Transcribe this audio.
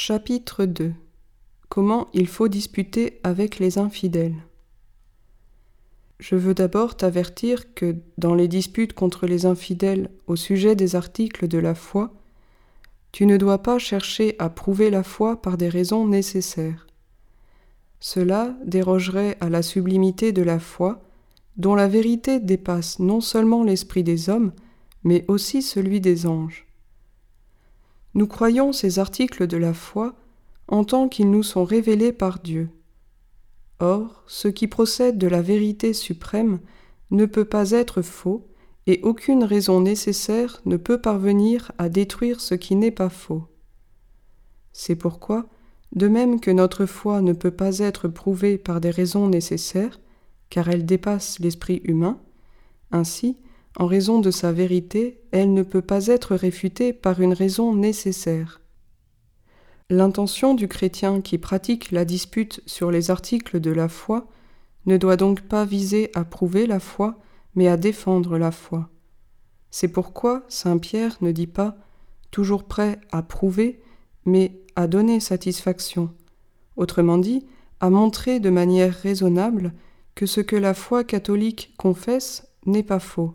Chapitre 2 Comment il faut disputer avec les infidèles Je veux d'abord t'avertir que dans les disputes contre les infidèles au sujet des articles de la foi, tu ne dois pas chercher à prouver la foi par des raisons nécessaires. Cela dérogerait à la sublimité de la foi, dont la vérité dépasse non seulement l'esprit des hommes, mais aussi celui des anges. Nous croyons ces articles de la foi en tant qu'ils nous sont révélés par Dieu. Or, ce qui procède de la vérité suprême ne peut pas être faux, et aucune raison nécessaire ne peut parvenir à détruire ce qui n'est pas faux. C'est pourquoi, de même que notre foi ne peut pas être prouvée par des raisons nécessaires, car elle dépasse l'esprit humain, ainsi, en raison de sa vérité, elle ne peut pas être réfutée par une raison nécessaire. L'intention du chrétien qui pratique la dispute sur les articles de la foi ne doit donc pas viser à prouver la foi, mais à défendre la foi. C'est pourquoi Saint Pierre ne dit pas toujours prêt à prouver, mais à donner satisfaction, autrement dit, à montrer de manière raisonnable que ce que la foi catholique confesse n'est pas faux.